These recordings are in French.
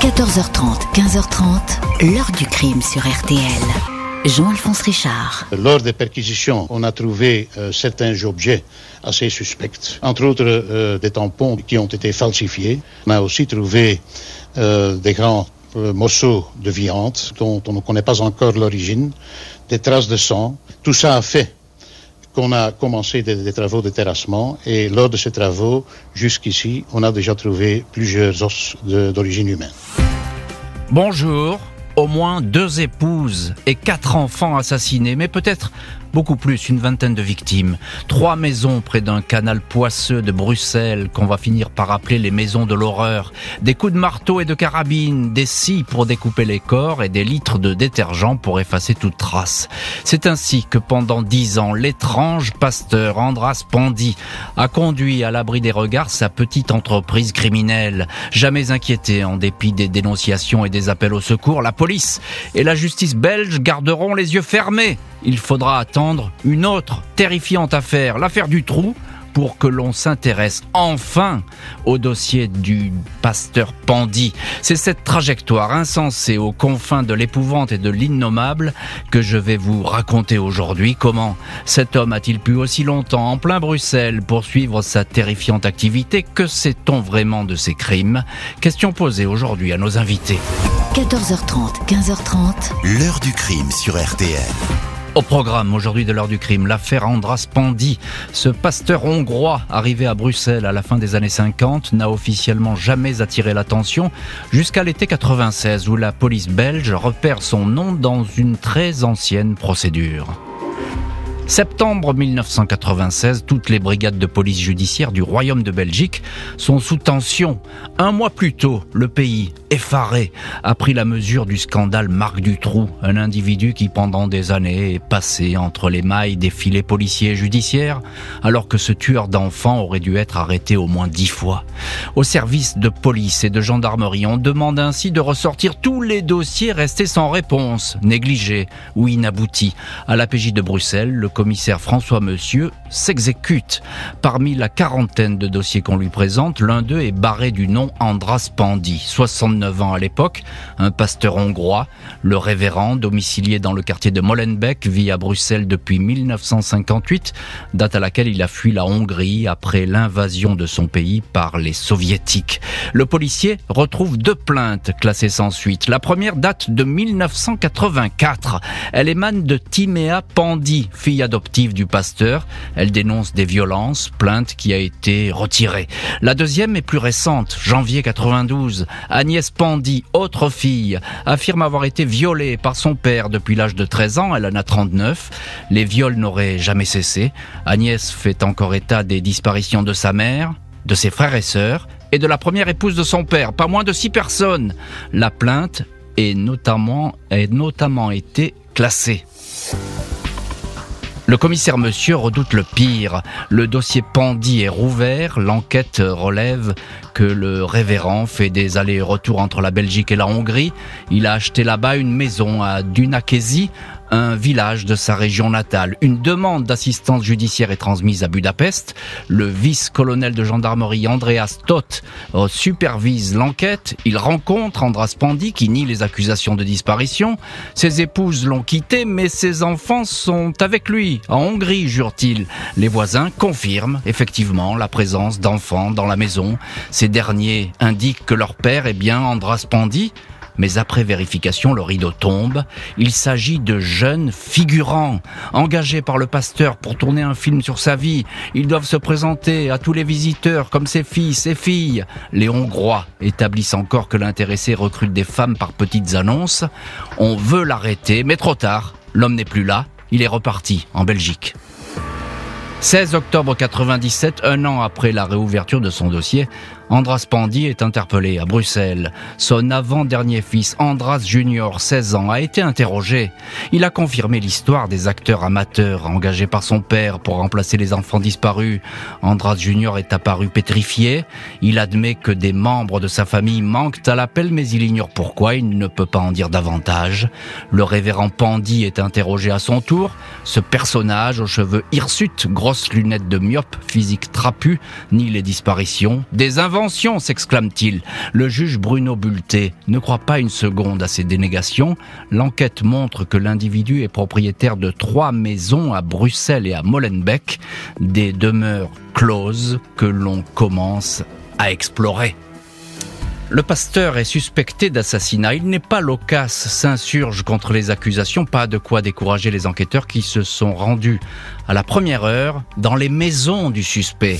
14h30, 15h30, l'heure du crime sur RTL. Jean-Alphonse Richard. Lors des perquisitions, on a trouvé euh, certains objets assez suspects, entre autres euh, des tampons qui ont été falsifiés. On a aussi trouvé euh, des grands morceaux de viande dont on ne connaît pas encore l'origine, des traces de sang. Tout ça a fait qu'on a commencé des, des travaux de terrassement et lors de ces travaux, jusqu'ici, on a déjà trouvé plusieurs os d'origine humaine. Bonjour. Au moins deux épouses et quatre enfants assassinés, mais peut-être beaucoup plus, une vingtaine de victimes. Trois maisons près d'un canal poisseux de Bruxelles qu'on va finir par appeler les maisons de l'horreur. Des coups de marteau et de carabine, des scies pour découper les corps et des litres de détergent pour effacer toute trace. C'est ainsi que pendant dix ans, l'étrange pasteur Andras Pandy a conduit à l'abri des regards sa petite entreprise criminelle. Jamais inquiété en dépit des dénonciations et des appels au secours, la police et la justice belge garderont les yeux fermés. Il faudra attendre une autre terrifiante affaire, l'affaire du trou, pour que l'on s'intéresse enfin au dossier du pasteur Pandy. C'est cette trajectoire insensée aux confins de l'épouvante et de l'innommable que je vais vous raconter aujourd'hui. Comment cet homme a-t-il pu aussi longtemps en plein Bruxelles poursuivre sa terrifiante activité? Que sait-on vraiment de ses crimes? Question posée aujourd'hui à nos invités. 14h30, 15h30, L'heure du crime sur RTL. Au programme aujourd'hui de l'heure du crime, l'affaire Andras Pandy. Ce pasteur hongrois arrivé à Bruxelles à la fin des années 50 n'a officiellement jamais attiré l'attention jusqu'à l'été 96 où la police belge repère son nom dans une très ancienne procédure. Septembre 1996, toutes les brigades de police judiciaire du Royaume de Belgique sont sous tension. Un mois plus tôt, le pays, effaré, a pris la mesure du scandale Marc Dutroux, un individu qui pendant des années est passé entre les mailles des filets policiers et judiciaires, alors que ce tueur d'enfants aurait dû être arrêté au moins dix fois. Au service de police et de gendarmerie, on demande ainsi de ressortir tous les dossiers restés sans réponse, négligés ou inaboutis. À l'APJ de Bruxelles, le commissaire François Monsieur s'exécute. Parmi la quarantaine de dossiers qu'on lui présente, l'un d'eux est barré du nom Andras Pandy, 69 ans à l'époque, un pasteur hongrois. Le révérend, domicilié dans le quartier de Molenbeek, vit à Bruxelles depuis 1958, date à laquelle il a fui la Hongrie après l'invasion de son pays par les soviétiques. Le policier retrouve deux plaintes classées sans suite. La première date de 1984. Elle émane de Timéa Pandy, fille adoptive du pasteur. Elle dénonce des violences, plainte qui a été retirée. La deuxième est plus récente, janvier 92. Agnès Pandy, autre fille, affirme avoir été violée par son père depuis l'âge de 13 ans, elle en a 39. Les viols n'auraient jamais cessé. Agnès fait encore état des disparitions de sa mère, de ses frères et sœurs, et de la première épouse de son père, pas moins de six personnes. La plainte est notamment, est notamment été classée. Le commissaire Monsieur redoute le pire. Le dossier Pandy est rouvert. L'enquête relève que le révérend fait des allers-retours entre la Belgique et la Hongrie. Il a acheté là-bas une maison à Dunakesi, un village de sa région natale. Une demande d'assistance judiciaire est transmise à Budapest. Le vice-colonel de gendarmerie Andreas Todt euh, supervise l'enquête. Il rencontre Andras Pandy qui nie les accusations de disparition. Ses épouses l'ont quitté, mais ses enfants sont avec lui, en Hongrie, jure-t-il. Les voisins confirment effectivement la présence d'enfants dans la maison. Ces derniers indiquent que leur père est bien Andras Pandy. Mais après vérification, le rideau tombe. Il s'agit de jeunes figurants, engagés par le pasteur pour tourner un film sur sa vie. Ils doivent se présenter à tous les visiteurs comme ses fils et filles. Les Hongrois établissent encore que l'intéressé recrute des femmes par petites annonces. On veut l'arrêter, mais trop tard. L'homme n'est plus là. Il est reparti en Belgique. 16 octobre 97, un an après la réouverture de son dossier, Andras Pandy est interpellé à Bruxelles. Son avant-dernier fils, Andras Junior, 16 ans, a été interrogé. Il a confirmé l'histoire des acteurs amateurs engagés par son père pour remplacer les enfants disparus. Andras Junior est apparu pétrifié. Il admet que des membres de sa famille manquent à l'appel, mais il ignore pourquoi. Il ne peut pas en dire davantage. Le révérend Pandy est interrogé à son tour. Ce personnage aux cheveux hirsutes, grosses lunettes de myope, physique trapu, nie les disparitions. Des inventions invention s'exclame-t-il. Le juge Bruno Bulté ne croit pas une seconde à ces dénégations. L'enquête montre que l'individu est propriétaire de trois maisons à Bruxelles et à Molenbeek, des demeures closes que l'on commence à explorer. Le pasteur est suspecté d'assassinat. Il n'est pas loquace, s'insurge contre les accusations, pas de quoi décourager les enquêteurs qui se sont rendus à la première heure dans les maisons du suspect.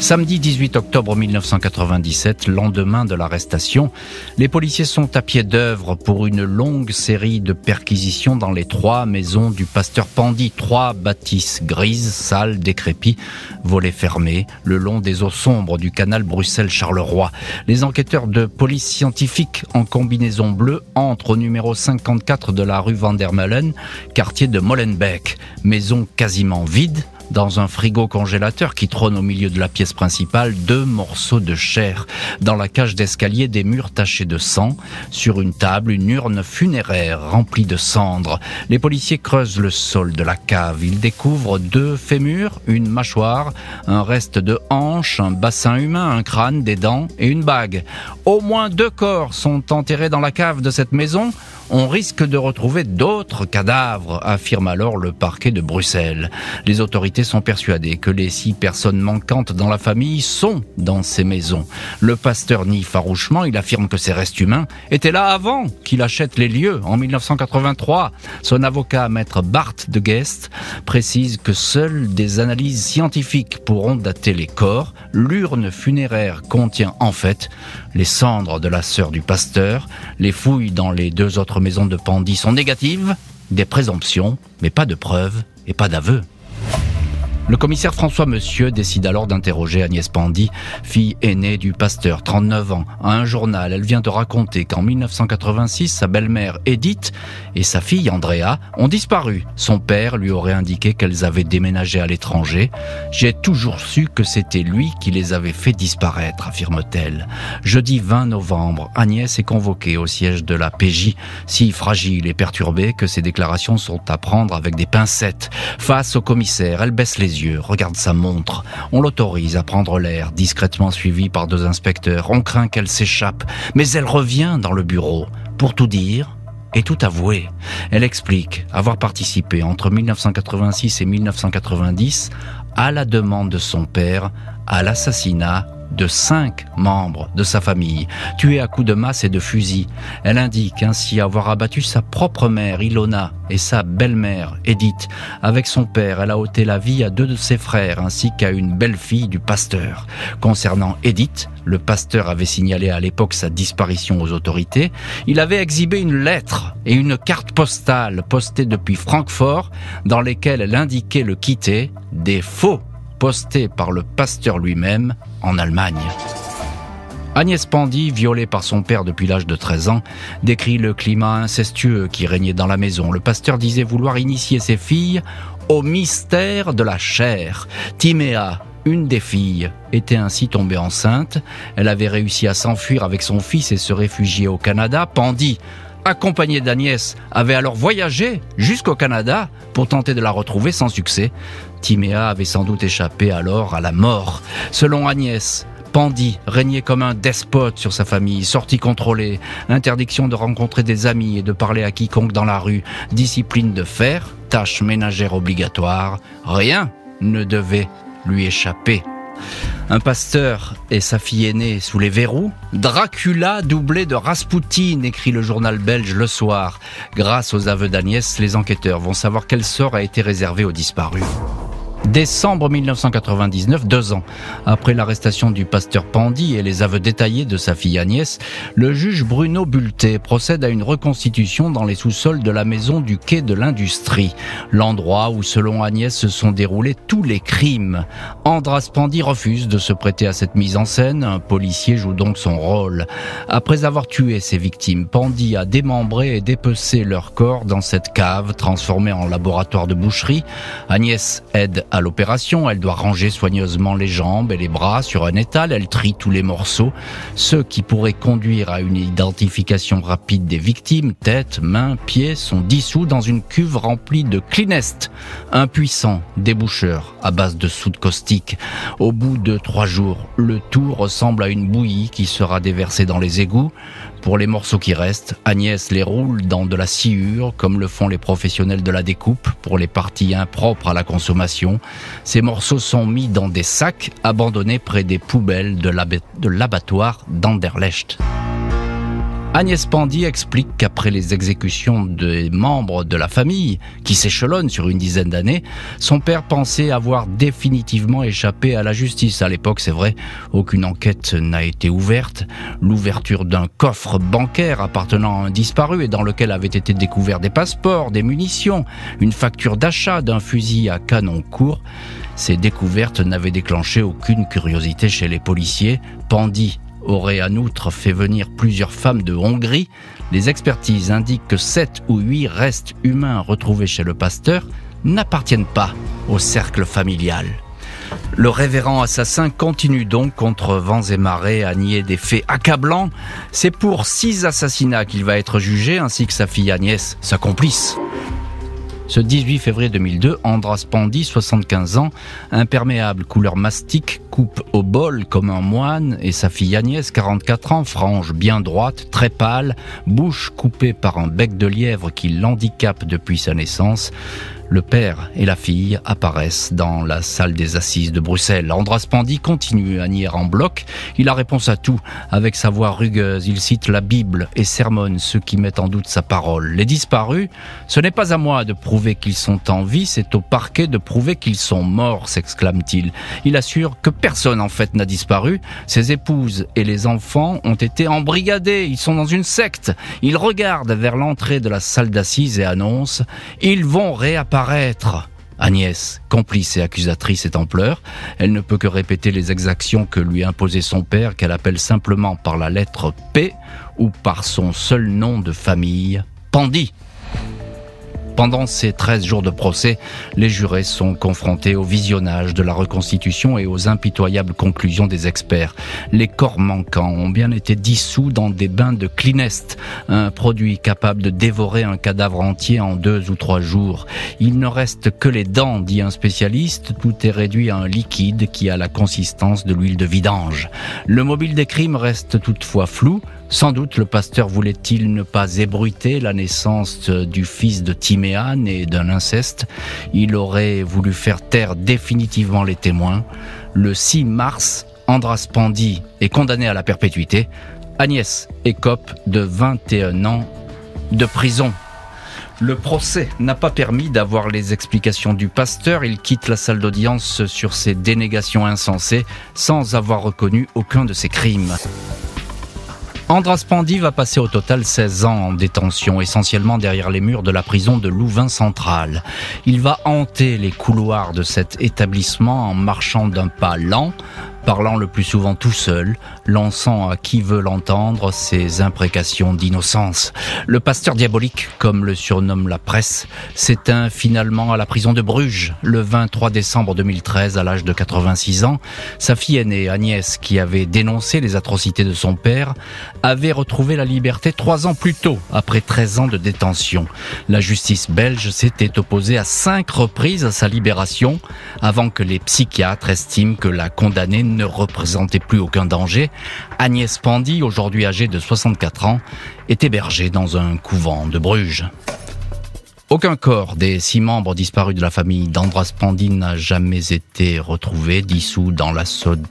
Samedi 18 octobre 1997, lendemain de l'arrestation, les policiers sont à pied d'œuvre pour une longue série de perquisitions dans les trois maisons du pasteur Pandy. Trois bâtisses grises, sales, décrépies, volets fermés, le long des eaux sombres du canal Bruxelles-Charleroi. Les enquêteurs de police scientifique en combinaison bleue entrent au numéro 54 de la rue Vandermeulen, quartier de Molenbeek. Maison quasiment vide, dans un frigo congélateur qui trône au milieu de la pièce principale, deux morceaux de chair. Dans la cage d'escalier, des murs tachés de sang. Sur une table, une urne funéraire remplie de cendres. Les policiers creusent le sol de la cave. Ils découvrent deux fémurs, une mâchoire, un reste de hanche, un bassin humain, un crâne, des dents et une bague. Au moins deux corps sont enterrés dans la cave de cette maison on risque de retrouver d'autres cadavres, affirme alors le parquet de Bruxelles. Les autorités sont persuadées que les six personnes manquantes dans la famille sont dans ces maisons. Le pasteur nie farouchement, il affirme que ces restes humains étaient là avant qu'il achète les lieux en 1983. Son avocat, maître Bart de Guest, précise que seules des analyses scientifiques pourront dater les corps. L'urne funéraire contient en fait les cendres de la sœur du pasteur. Les fouilles dans les deux autres maisons de Pandy sont négatives, des présomptions, mais pas de preuves et pas d'aveux. Le commissaire François Monsieur décide alors d'interroger Agnès Pandy, fille aînée du pasteur, 39 ans. À un journal, elle vient de raconter qu'en 1986, sa belle-mère Edith et sa fille Andrea ont disparu. Son père lui aurait indiqué qu'elles avaient déménagé à l'étranger. J'ai toujours su que c'était lui qui les avait fait disparaître, affirme-t-elle. Jeudi 20 novembre, Agnès est convoquée au siège de la PJ, si fragile et perturbée que ses déclarations sont à prendre avec des pincettes. Face au commissaire, elle baisse les regarde sa montre. On l'autorise à prendre l'air, discrètement suivi par deux inspecteurs. On craint qu'elle s'échappe, mais elle revient dans le bureau. Pour tout dire, et tout avouer. Elle explique avoir participé entre 1986 et 1990 à la demande de son père à l'assassinat de cinq membres de sa famille, tués à coups de masse et de fusil. Elle indique ainsi avoir abattu sa propre mère, Ilona, et sa belle-mère, Edith. Avec son père, elle a ôté la vie à deux de ses frères, ainsi qu'à une belle-fille du pasteur. Concernant Edith, le pasteur avait signalé à l'époque sa disparition aux autorités. Il avait exhibé une lettre et une carte postale postée depuis Francfort, dans lesquelles elle indiquait le quitter, des faux posté par le pasteur lui-même en Allemagne. Agnès Pandy, violée par son père depuis l'âge de 13 ans, décrit le climat incestueux qui régnait dans la maison. Le pasteur disait vouloir initier ses filles au mystère de la chair. Timéa, une des filles, était ainsi tombée enceinte. Elle avait réussi à s'enfuir avec son fils et se réfugier au Canada. Pandy accompagné d'Agnès, avait alors voyagé jusqu'au Canada pour tenter de la retrouver sans succès. Timéa avait sans doute échappé alors à la mort. Selon Agnès, Pandy régnait comme un despote sur sa famille, sortie contrôlée, interdiction de rencontrer des amis et de parler à quiconque dans la rue, discipline de fer, tâches ménagères obligatoires, rien ne devait lui échapper. Un pasteur et sa fille aînée sous les verrous. Dracula doublé de Rasputin, écrit le journal belge le soir. Grâce aux aveux d'Agnès, les enquêteurs vont savoir quel sort a été réservé aux disparus. Décembre 1999, deux ans après l'arrestation du pasteur Pandy et les aveux détaillés de sa fille Agnès, le juge Bruno Bulté procède à une reconstitution dans les sous-sols de la maison du quai de l'Industrie, l'endroit où, selon Agnès, se sont déroulés tous les crimes. Andras Pandy refuse de se prêter à cette mise en scène. Un policier joue donc son rôle. Après avoir tué ses victimes, Pandy a démembré et dépecé leur corps dans cette cave transformée en laboratoire de boucherie. Agnès aide à à l'opération. Elle doit ranger soigneusement les jambes et les bras sur un étal. Elle trie tous les morceaux, ceux qui pourraient conduire à une identification rapide des victimes, tête, mains, pieds, sont dissous dans une cuve remplie de Clinest, un puissant déboucheur à base de soude caustique. Au bout de trois jours, le tout ressemble à une bouillie qui sera déversée dans les égouts. Pour les morceaux qui restent, Agnès les roule dans de la sciure, comme le font les professionnels de la découpe, pour les parties impropres à la consommation. Ces morceaux sont mis dans des sacs abandonnés près des poubelles de l'abattoir d'Anderlecht. Agnès Pandy explique qu'après les exécutions des membres de la famille, qui s'échelonnent sur une dizaine d'années, son père pensait avoir définitivement échappé à la justice. À l'époque, c'est vrai, aucune enquête n'a été ouverte. L'ouverture d'un coffre bancaire appartenant à un disparu et dans lequel avaient été découverts des passeports, des munitions, une facture d'achat d'un fusil à canon court, ces découvertes n'avaient déclenché aucune curiosité chez les policiers. Pandy aurait en outre fait venir plusieurs femmes de Hongrie, les expertises indiquent que sept ou huit restes humains retrouvés chez le pasteur n'appartiennent pas au cercle familial. Le révérend assassin continue donc contre vents et marées à nier des faits accablants. C'est pour six assassinats qu'il va être jugé, ainsi que sa fille Agnès, sa complice. Ce 18 février 2002, Andras Pandy, 75 ans, imperméable couleur mastic, coupe au bol comme un moine, et sa fille Agnès, 44 ans, frange bien droite, très pâle, bouche coupée par un bec de lièvre qui l'handicape depuis sa naissance, le père et la fille apparaissent dans la salle des assises de Bruxelles. Andras Pandy continue à nier en bloc. Il a réponse à tout. Avec sa voix rugueuse, il cite la Bible et sermonne ceux qui mettent en doute sa parole. Les disparus, ce n'est pas à moi de prouver qu'ils sont en vie, c'est au parquet de prouver qu'ils sont morts, s'exclame-t-il. Il assure que personne en fait n'a disparu. Ses épouses et les enfants ont été embrigadés. Ils sont dans une secte. Il regarde vers l'entrée de la salle d'assises et annonce, ils vont réapparaître Agnès, complice et accusatrice, est en pleurs. Elle ne peut que répéter les exactions que lui imposait son père, qu'elle appelle simplement par la lettre P ou par son seul nom de famille, Pandy. Pendant ces 13 jours de procès, les jurés sont confrontés au visionnage de la reconstitution et aux impitoyables conclusions des experts. Les corps manquants ont bien été dissous dans des bains de Clinest, un produit capable de dévorer un cadavre entier en deux ou trois jours. Il ne reste que les dents, dit un spécialiste, tout est réduit à un liquide qui a la consistance de l'huile de vidange. Le mobile des crimes reste toutefois flou, sans doute le pasteur voulait-il ne pas ébruiter la naissance du fils de Timéane et d'un inceste. Il aurait voulu faire taire définitivement les témoins. Le 6 mars, Andras Pandy est condamné à la perpétuité. Agnès écope de 21 ans de prison. Le procès n'a pas permis d'avoir les explications du pasteur. Il quitte la salle d'audience sur ses dénégations insensées sans avoir reconnu aucun de ses crimes. Andras Pandy va passer au total 16 ans en détention, essentiellement derrière les murs de la prison de Louvain Central. Il va hanter les couloirs de cet établissement en marchant d'un pas lent, parlant le plus souvent tout seul, lançant à qui veut l'entendre ses imprécations d'innocence. Le pasteur diabolique, comme le surnomme la presse, s'éteint finalement à la prison de Bruges le 23 décembre 2013 à l'âge de 86 ans. Sa fille aînée, Agnès, qui avait dénoncé les atrocités de son père, avait retrouvé la liberté trois ans plus tôt, après 13 ans de détention. La justice belge s'était opposée à cinq reprises à sa libération avant que les psychiatres estiment que la condamnée ne représentait plus aucun danger, Agnès Pandy, aujourd'hui âgée de 64 ans, est hébergée dans un couvent de Bruges. Aucun corps des six membres disparus de la famille d'Andras Pandy n'a jamais été retrouvé, dissous dans la soude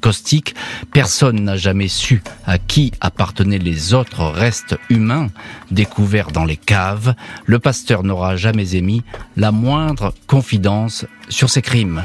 caustique. Personne n'a jamais su à qui appartenaient les autres restes humains découverts dans les caves. Le pasteur n'aura jamais émis la moindre confidence sur ces crimes.